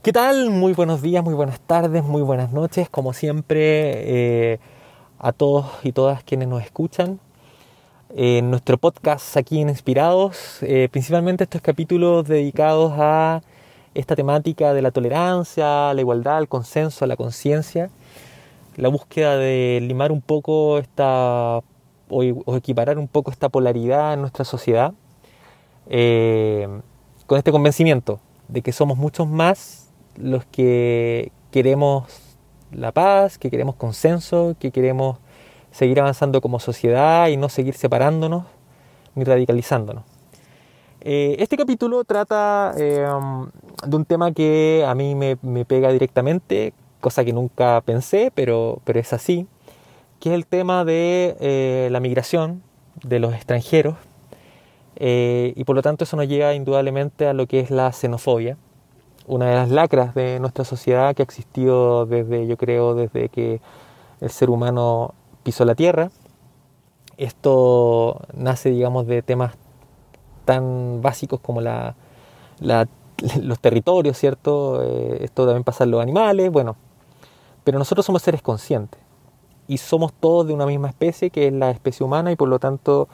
¿Qué tal? Muy buenos días, muy buenas tardes, muy buenas noches, como siempre, eh, a todos y todas quienes nos escuchan. En nuestro podcast aquí en Inspirados, eh, principalmente estos capítulos dedicados a esta temática de la tolerancia, la igualdad, el consenso, la conciencia, la búsqueda de limar un poco esta o, equiparar un poco esta polaridad en nuestra sociedad, eh, con este convencimiento de que somos muchos más los que queremos la paz, que queremos consenso, que queremos seguir avanzando como sociedad y no seguir separándonos ni radicalizándonos. Eh, este capítulo trata eh, de un tema que a mí me, pega directamente, cosa que nunca pensé, pero, pero es así, que es el tema de eh, la migración de los extranjeros y por lo tanto eso nos lleva indudablemente a lo que es la xenofobia una de las lacras de nuestra sociedad que ha existido desde, yo creo, desde que el ser humano pisó la tierra. Esto nace, digamos, de temas tan básicos como la, los territorios, ¿cierto? Eh, esto también pasa en los animales, bueno. Pero nosotros somos seres conscientes y somos todos de una misma especie, que es la especie humana, y por lo tanto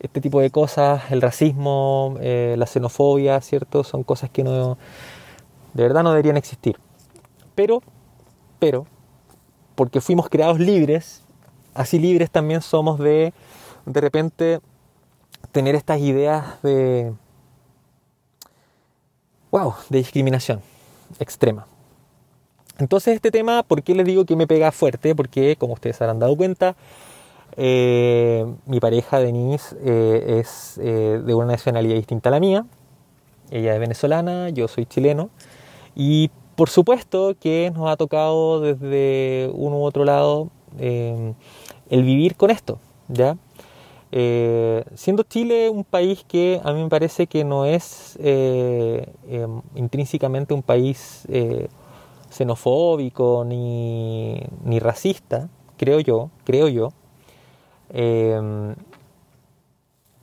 este tipo de cosas, el racismo, eh, la xenofobia, ¿cierto? Son cosas que no de verdad no deberían existir. Pero, pero, porque fuimos creados libres, así libres también somos de, de repente, tener estas ideas de, wow, de discriminación extrema. Entonces este tema, ¿por qué les digo que me pega fuerte? Porque, como ustedes habrán dado cuenta, eh, mi pareja Denise eh, es eh, de una nacionalidad distinta a la mía. Ella es venezolana, yo soy chileno. Y por supuesto que nos ha tocado desde uno u otro lado eh, el vivir con esto, ¿ya? Eh, siendo Chile un país que a mí me parece que no es eh, em, intrínsecamente un país xenofóbico ni, ni, racista, creo yo, creo yo, em,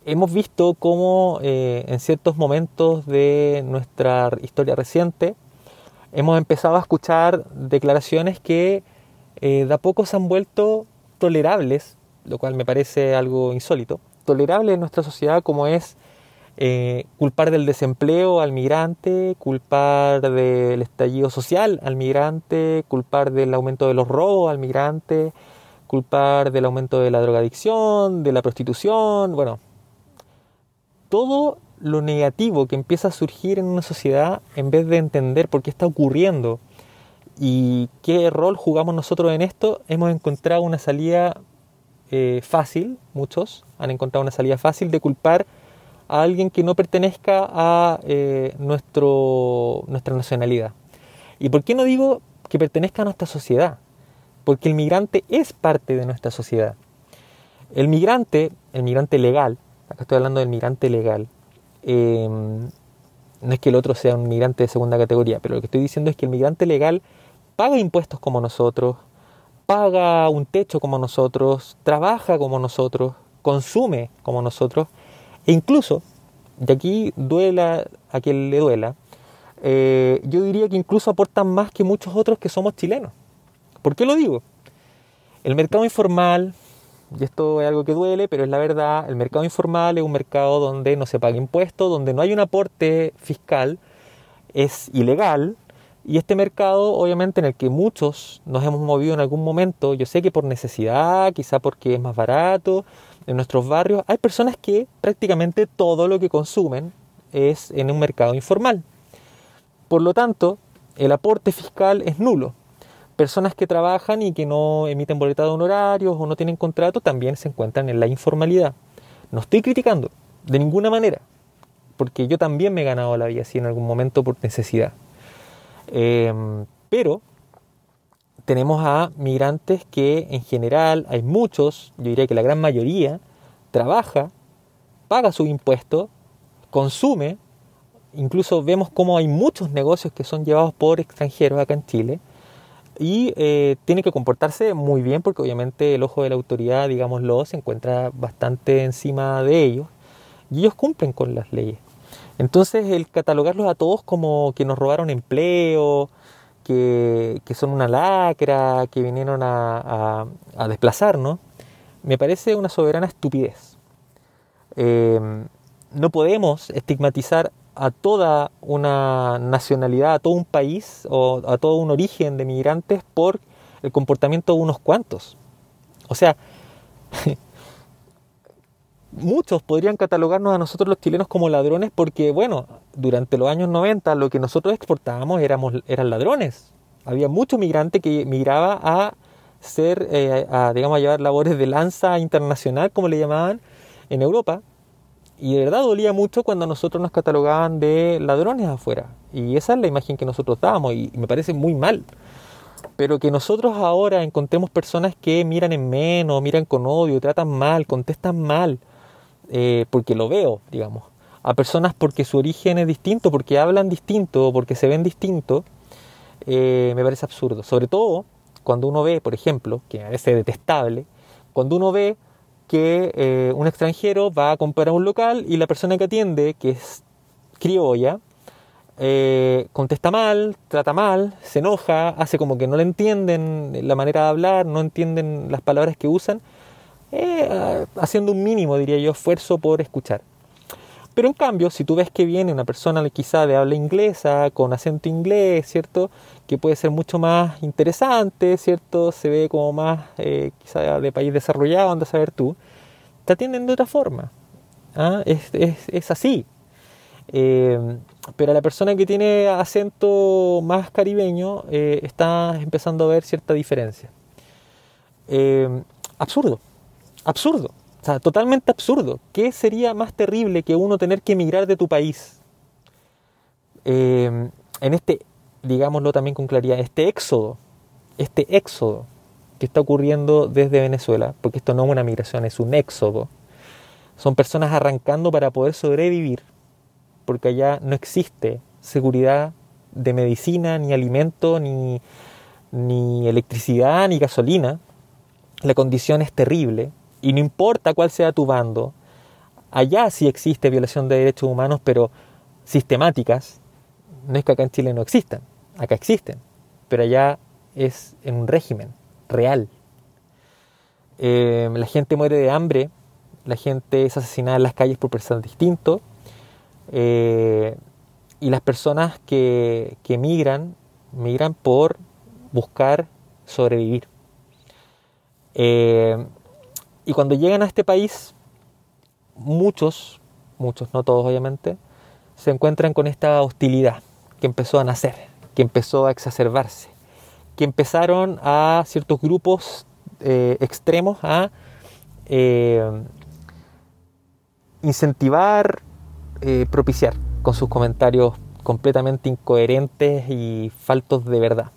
hemos visto cómo en ciertos momentos de nuestra historia reciente hemos empezado a escuchar declaraciones que eh, de a poco se han vuelto tolerables, lo cual me parece algo insólito, tolerables en nuestra sociedad como es eh, culpar del desempleo al migrante, culpar del estallido social al migrante, culpar del aumento de los robos al migrante, culpar del aumento de la drogadicción, de la prostitución, bueno, todo lo negativo que empieza a surgir en una sociedad en vez de entender por qué está ocurriendo y qué rol jugamos nosotros en esto, hemos encontrado una salida eh, fácil, muchos han encontrado una salida fácil de culpar a alguien que no pertenezca a eh, nuestro, nuestra nacionalidad. ¿Y por qué no digo que pertenezca a nuestra sociedad? Porque el migrante es parte de nuestra sociedad. El migrante, el migrante legal, acá estoy hablando del migrante legal, Em, no es que el otro sea un migrante de segunda categoría, pero lo que estoy diciendo es que el migrante legal paga impuestos como nosotros, paga un techo como nosotros, trabaja como nosotros, consume como nosotros, e incluso, de aquí duela a quien le duela, eh, yo diría que incluso aportan más que muchos otros que somos chilenos. ¿Por qué lo digo? El mercado informal, y esto es algo que duele, pero es la verdad, el mercado informal es un mercado donde no se paga impuestos, donde no hay un aporte fiscal, es ilegal, y este mercado, obviamente, en el que muchos nos hemos movido en algún momento, yo sé que por necesidad, quizá porque es más barato, en nuestros barrios, hay personas que prácticamente todo lo que consumen es en un mercado informal. Por lo tanto, el aporte fiscal es nulo personas que trabajan y que no emiten boletas de honorarios o no tienen contrato también se encuentran en la informalidad. No estoy criticando de ninguna manera, porque yo también me he ganado la vida así en algún momento por necesidad. Em, pero tenemos a migrantes que en general hay muchos, yo diría que la gran mayoría, trabaja, paga su impuesto, consume, incluso vemos cómo hay muchos negocios que son llevados por extranjeros acá en Chile, y eh, tiene que comportarse muy bien porque obviamente el ojo de la autoridad, digámoslo, se encuentra bastante encima de ellos y ellos cumplen con las leyes. Entonces el catalogarlos a todos como que nos robaron empleo, que, son una lacra, que vinieron a, desplazarnos, me parece una soberana estupidez. Eh, no podemos estigmatizar a toda una nacionalidad, a todo un país o a todo un origen de migrantes por el comportamiento de unos cuantos. O sea, muchos podrían catalogarnos a nosotros los chilenos como ladrones porque, bueno, durante los años 90 lo que nosotros exportábamos éramos, eran ladrones. Había mucho migrante que migraba a ser, eh, a, digamos, a llevar labores de lanza internacional, como le llamaban, en Europa. Y de verdad dolía mucho cuando nosotros nos catalogaban de ladrones afuera. Y esa es la imagen que nosotros dábamos y me parece muy mal. Pero que nosotros ahora encontremos personas que miran en menos, miran con odio, tratan mal, contestan mal, eh, porque lo veo, digamos, a personas porque su origen es distinto, porque hablan distinto, porque se ven distinto, eh, me parece absurdo. Sobre todo cuando uno ve, por ejemplo, que veces es detestable, cuando uno ve que eh, un extranjero va a comprar a un local y la persona que atiende, que es criolla, contesta mal, trata mal, se enoja, hace como que no le entienden la manera de hablar, no entienden las palabras que usan eh, haciendo un mínimo, diría yo, esfuerzo por escuchar. Pero en cambio, si tú ves que viene una persona quizá de habla inglesa, con acento inglés, ¿cierto? Que puede ser mucho más interesante, ¿cierto? Se ve como más eh, quizá de país desarrollado, anda a saber tú. Te atienden de otra forma. ¿ah? Es, así. Eh, pero la persona que tiene acento más caribeño está empezando a ver cierta diferencia. absurdo absurdo. Sea, totalmente absurdo. ¿Qué sería más terrible que uno tener que emigrar de tu país? Eh, en este, digámoslo también con claridad, este éxodo, este éxodo que está ocurriendo desde Venezuela, porque esto no es una migración, es un éxodo. Son personas arrancando para poder sobrevivir, porque allá no existe seguridad de medicina, ni alimento, ni, ni electricidad, ni gasolina. La condición es terrible. Y no importa cuál sea tu bando, allá sí existe violación de derechos humanos, pero sistemáticas. No es que acá en Chile no existan, acá existen, pero allá es en un régimen real. Eh, la gente muere de hambre, la gente es asesinada en las calles por personas distintos, eh, y las personas que, que migran, migran por buscar sobrevivir. Eh, y cuando llegan a este país, muchos, muchos, no todos obviamente, se encuentran con esta hostilidad que empezó a nacer, que empezó a exacerbarse, que empezaron a ciertos grupos eh, extremos a eh, incentivar, eh, propiciar con sus comentarios completamente incoherentes y faltos de verdad.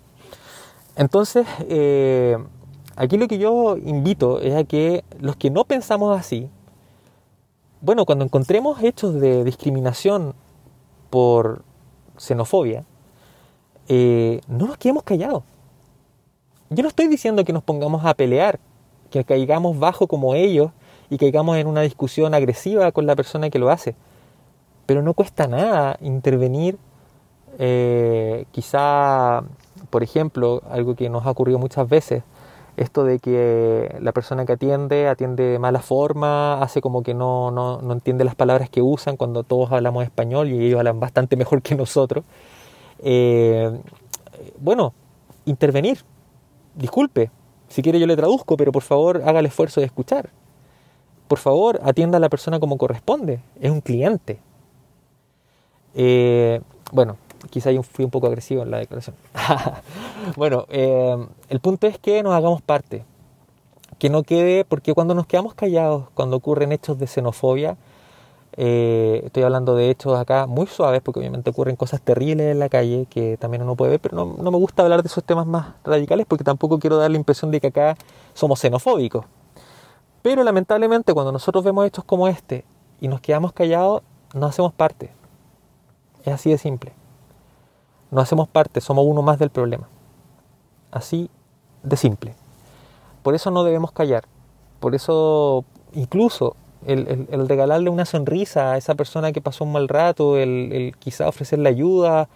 Entonces, Aquí lo que yo invito es a que los que no pensamos así, bueno, cuando encontremos hechos de discriminación por xenofobia, eh, no nos quedemos callados. Yo no estoy diciendo que nos pongamos a pelear, que caigamos bajo como ellos y caigamos en una discusión agresiva con la persona que lo hace. Pero no cuesta nada intervenir, eh, quizá, por ejemplo, algo que nos ha ocurrido muchas veces, esto de que la persona que atiende atiende de mala forma, hace como que no, no, no, entiende las palabras que usan cuando todos hablamos español y ellos hablan bastante mejor que nosotros. Eh, bueno, intervenir. Disculpe, si quiere yo le traduzco, pero por favor haga el esfuerzo de escuchar. Por favor, atienda a la persona como corresponde. Es un cliente. Eh, bueno, quizá yo fui un poco agresivo en la declaración. bueno, eh, el punto es que nos hagamos parte, que no quede, porque cuando nos quedamos callados, cuando ocurren hechos de xenofobia, eh, estoy hablando de hechos acá muy suaves, porque obviamente ocurren cosas terribles en la calle que también uno puede ver, pero no, no me gusta hablar de esos temas más radicales porque tampoco quiero dar la impresión de que acá somos xenofóbicos. Pero lamentablemente cuando nosotros vemos hechos como este y nos quedamos callados, no hacemos parte. Es así de simple. No hacemos parte, somos uno más del problema. Así de simple. Por eso no debemos callar. Por eso incluso el, regalarle una sonrisa a esa persona que pasó un mal rato, el, quizá ofrecerle ayuda,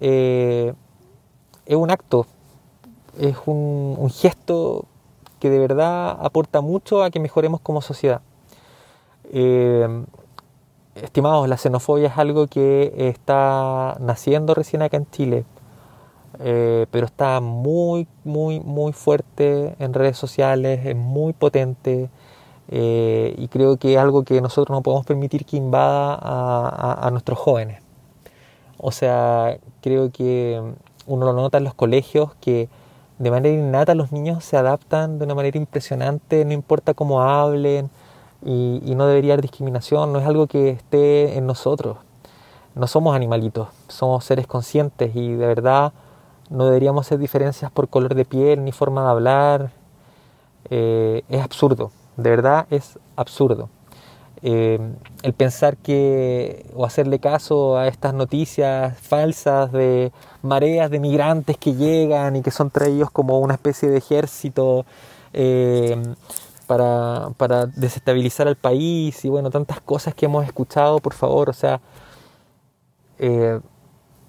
eh, es un acto, es un, gesto que de verdad aporta mucho a que mejoremos como sociedad. Eh, estimados, la xenofobia es algo que está naciendo recién acá en Chile, eh, pero está muy, muy, muy fuerte en redes sociales, es muy potente eh, y creo que es algo que nosotros no podemos permitir que invada a, nuestros jóvenes. O sea, creo que uno lo nota en los colegios que de manera innata los niños se adaptan de una manera impresionante, no importa cómo hablen y, y no debería haber discriminación, no es algo que esté en nosotros. No somos animalitos, somos seres conscientes y de verdad no deberíamos hacer diferencias por color de piel ni forma de hablar. Eh, es absurdo, de verdad es absurdo. Eh, el pensar que o hacerle caso a estas noticias falsas de mareas de migrantes que llegan y que son traídos como una especie de ejército eh, para, para, desestabilizar al país y bueno, tantas cosas que hemos escuchado, por favor, o sea,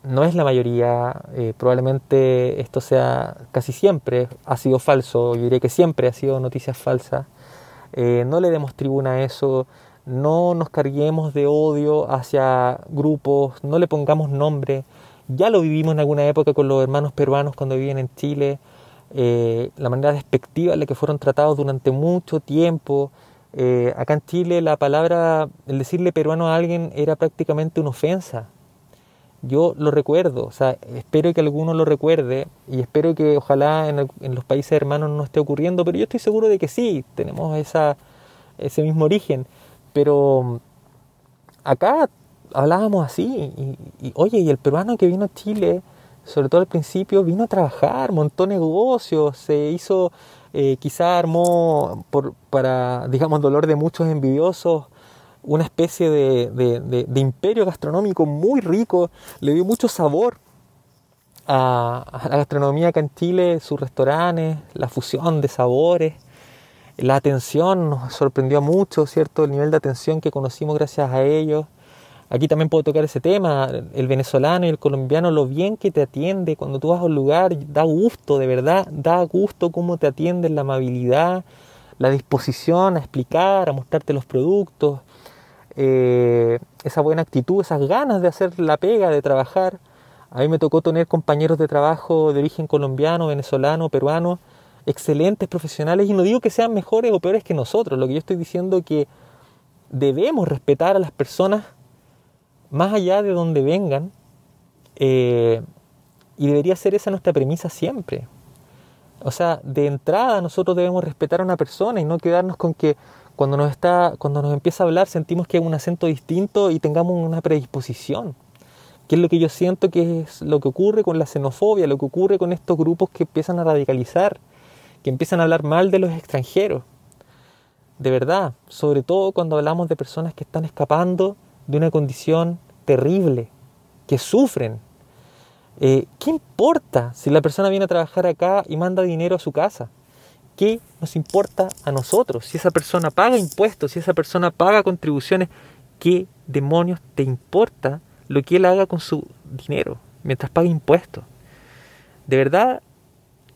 no es la mayoría, eh, probablemente esto sea casi siempre, ha sido falso, yo diré que siempre ha sido noticias falsas. Eh, no le demos tribuna a eso, no nos carguemos de odio hacia grupos, no le pongamos nombre. Ya lo vivimos en alguna época con los hermanos peruanos cuando vivían en Chile, eh, la manera despectiva en la que fueron tratados durante mucho tiempo. acá en Chile la palabra, el decirle peruano a alguien era prácticamente una ofensa yo lo recuerdo, o sea, espero que alguno lo recuerde y espero que ojalá en, los países hermanos no esté ocurriendo, pero yo estoy seguro de que sí, tenemos esa, ese mismo origen, pero mm, acá hablábamos así, y, oye, y el peruano que vino a Chile, sobre todo al principio, vino a trabajar, montó negocios, se hizo, eh, quizá armó por, para, digamos, dolor de muchos envidiosos, una especie de, imperio gastronómico muy rico, le dio mucho sabor a, la gastronomía acá en Chile, sus restaurantes, la fusión de sabores, la atención nos sorprendió mucho, ¿cierto? El nivel de atención que conocimos gracias a ellos. Aquí también puedo tocar ese tema, el venezolano y el colombiano, lo bien que te atiende cuando tú vas a un lugar, da gusto, de verdad, da gusto cómo te atienden, la amabilidad, la disposición a explicar, a mostrarte los productos, eh, esa buena actitud, esas ganas de hacer la pega, de trabajar. A mí me tocó tener compañeros de trabajo de origen colombiano, venezolano, peruano, excelentes profesionales, y no digo que sean mejores o peores que nosotros, lo que yo estoy diciendo es que debemos respetar a las personas más allá de donde vengan, eh, y debería ser esa nuestra premisa siempre. O sea, de entrada nosotros debemos respetar a una persona y no quedarnos con que cuando nos, está, cuando nos empieza a hablar sentimos que hay un acento distinto y tengamos una predisposición. Que es lo que yo siento que es lo que ocurre con la xenofobia, lo que ocurre con estos grupos que empiezan a radicalizar, que empiezan a hablar mal de los extranjeros. De verdad, sobre todo cuando hablamos de personas que están escapando de una condición terrible, que sufren. Eh, ¿Qué importa si la persona viene a trabajar acá y manda dinero a su casa? ¿Qué nos importa a nosotros? Si esa persona paga impuestos, si esa persona paga contribuciones, ¿qué demonios te importa lo que él haga con su dinero mientras pague impuestos? De verdad,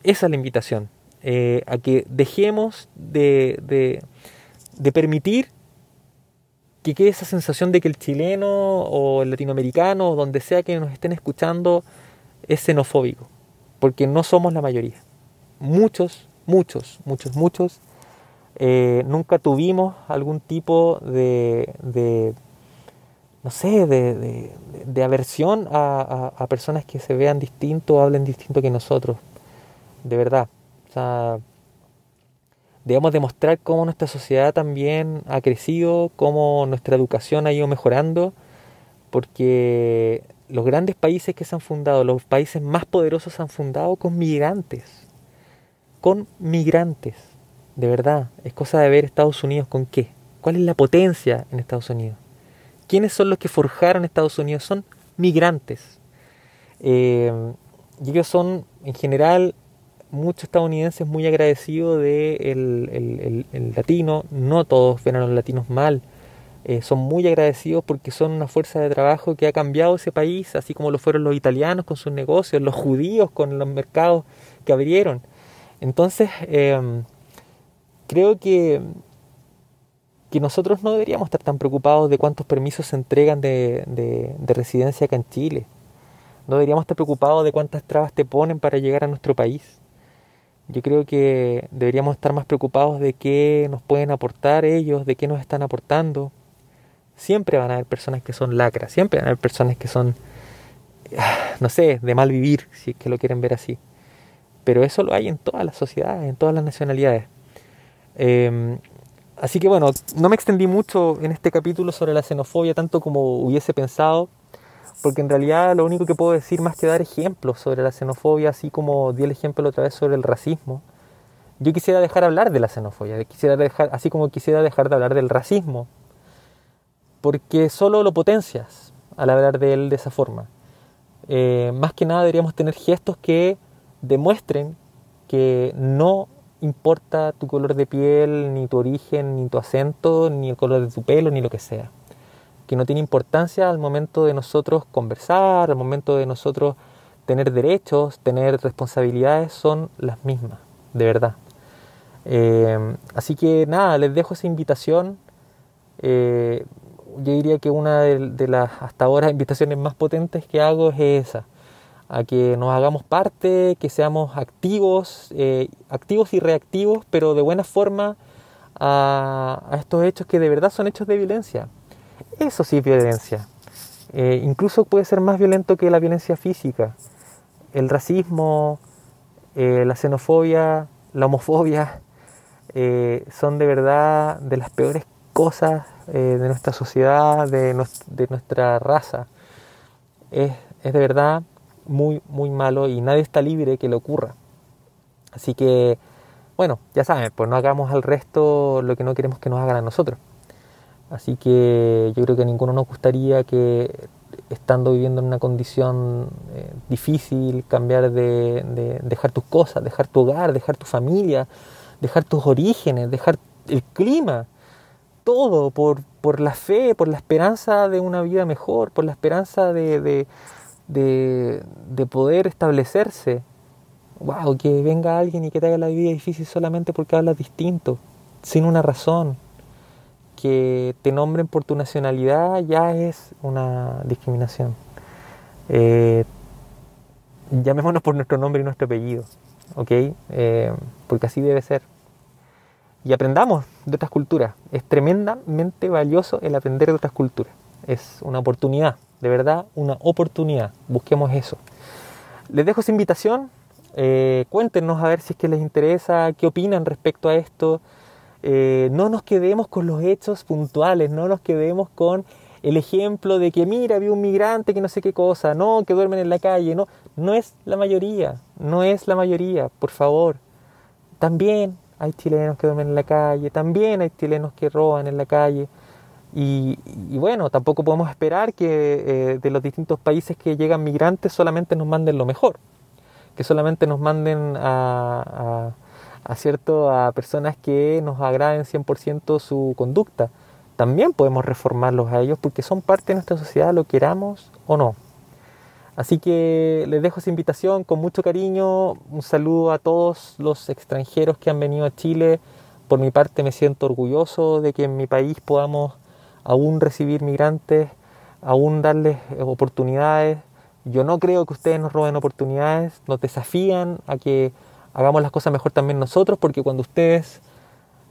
esa es la invitación, eh, a que dejemos de, de permitir que quede esa sensación de que el chileno o el latinoamericano o donde sea que nos estén escuchando es xenofóbico, porque no somos la mayoría. Muchos muchos, muchos, muchos, eh, nunca tuvimos algún tipo de, de no sé, de, de, aversión a, personas que se vean distintos o hablen distinto que nosotros. De verdad. Debemos demostrar cómo nuestra sociedad también ha crecido, cómo nuestra educación ha ido mejorando, porque los grandes países que se han fundado, los países más poderosos se han fundado con migrantes con migrantes. De verdad, es cosa de ver Estados Unidos con qué. ¿Cuál es la potencia en Estados Unidos? ¿Quiénes son los que forjaron Estados Unidos? Son migrantes. Eh, y ellos son, en general, muchos estadounidenses muy agradecidos de el, el, latino, no todos ven a los latinos mal, eh, son muy agradecidos porque son una fuerza de trabajo que ha cambiado ese país, así como lo fueron los italianos con sus negocios, los judíos con los mercados que abrieron. Entonces, em, creo que, que nosotros no deberíamos estar tan preocupados de cuántos permisos se entregan de, de residencia acá en Chile. No deberíamos estar preocupados de cuántas trabas te ponen para llegar a nuestro país. Yo creo que deberíamos estar más preocupados de qué nos pueden aportar ellos, de qué nos están aportando. Siempre van a haber personas que son lacras, siempre van a haber personas que son, no sé, de mal vivir, si es que lo quieren ver así. Pero eso lo hay en todas las sociedades, en todas las nacionalidades. Em, así que bueno, no me extendí mucho en este capítulo sobre la xenofobia, tanto como hubiese pensado porque en realidad lo único que puedo decir más que dar ejemplos sobre la xenofobia, así como di el ejemplo otra vez sobre el racismo, yo quisiera dejar hablar de la xenofobia, quisiera dejar, así como quisiera dejar de hablar del racismo, porque solo lo potencias al hablar de él de esa forma. Eh, más que nada deberíamos tener gestos que demuestren que no importa tu color de piel, ni tu origen, ni tu acento, ni el color de tu pelo, ni lo que sea que no tiene importancia al momento de nosotros conversar, al momento de nosotros tener derechos, tener responsabilidades, son las mismas, de verdad. Eh, así que nada, les dejo esa invitación. Eh, yo diría que una de, las hasta ahora invitaciones más potentes que hago es esa, a que nos hagamos parte, que seamos activos, eh, activos y reactivos, pero de buena forma a estos hechos que de verdad son hechos de violencia. Eso sí es violencia. Eh, incluso puede ser más violento que la violencia física. El racismo, eh, la xenofobia, la homofobia, son de verdad de las peores cosas de nuestra sociedad, de, nuestra raza. Es, de verdad muy, muy malo y nadie está libre que le ocurra. Así que, bueno, ya saben, pues no hagamos al resto lo que no queremos que nos hagan a nosotros. Así que yo creo que a ninguno nos gustaría que estando viviendo en una condición eh, difícil, cambiar de, dejar tus cosas, dejar tu hogar, dejar tu familia, dejar tus orígenes, dejar el clima, todo por, por la fe, por la esperanza de una vida mejor, por la esperanza de, de poder establecerse. Wow, que venga alguien y que te haga la vida difícil solamente porque hablas distinto, sin una razón que te nombren por tu nacionalidad ya es una discriminación. Eh, llamémonos por nuestro nombre y nuestro apellido, ¿ok? Eh, porque así debe ser. Y aprendamos de otras culturas. Es tremendamente valioso el aprender de otras culturas. Es una oportunidad, de verdad, una oportunidad. Busquemos eso. Les dejo esa invitación. Eh, cuéntenos a ver si es que les interesa, qué opinan respecto a esto. Eh, no nos quedemos con los hechos puntuales, no nos quedemos con el ejemplo de que mira, vi un migrante que no sé qué cosa, no, que duermen en la calle, no, no es la mayoría, no es la mayoría, por favor. También hay chilenos que duermen en la calle, también hay chilenos que roban en la calle. Y, bueno, tampoco podemos esperar que eh, de los distintos países que llegan migrantes solamente nos manden lo mejor, que solamente nos manden a a, cierto, a personas que nos agraden 100% su conducta. También podemos reformarlos a ellos porque son parte de nuestra sociedad, lo queramos o no. Así que les dejo esa invitación con mucho cariño. Un saludo a todos los extranjeros que han venido a Chile. Por mi parte me siento orgulloso de que en mi país podamos aún recibir migrantes, aún darles oportunidades. Yo no creo que ustedes nos roben oportunidades, nos desafían a que hagamos las cosas mejor también nosotros, porque cuando ustedes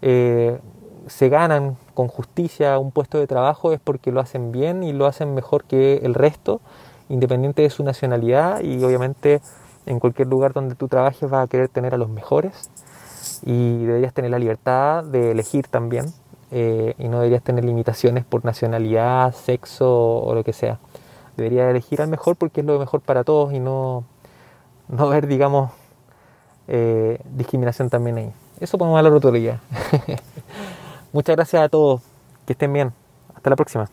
eh, se ganan con justicia un puesto de trabajo es porque lo hacen bien y lo hacen mejor que el resto, independiente de su nacionalidad y obviamente en cualquier lugar donde tú trabajes vas a querer tener a los mejores y deberías tener la libertad de elegir también eh, y no deberías tener limitaciones por nacionalidad, sexo o lo que sea. Deberías elegir al mejor porque es lo mejor para todos y no, no ver, digamos, eh, discriminación también ahí. Eso podemos hablar otro día. Muchas gracias a todos. Que estén bien. Hasta la próxima.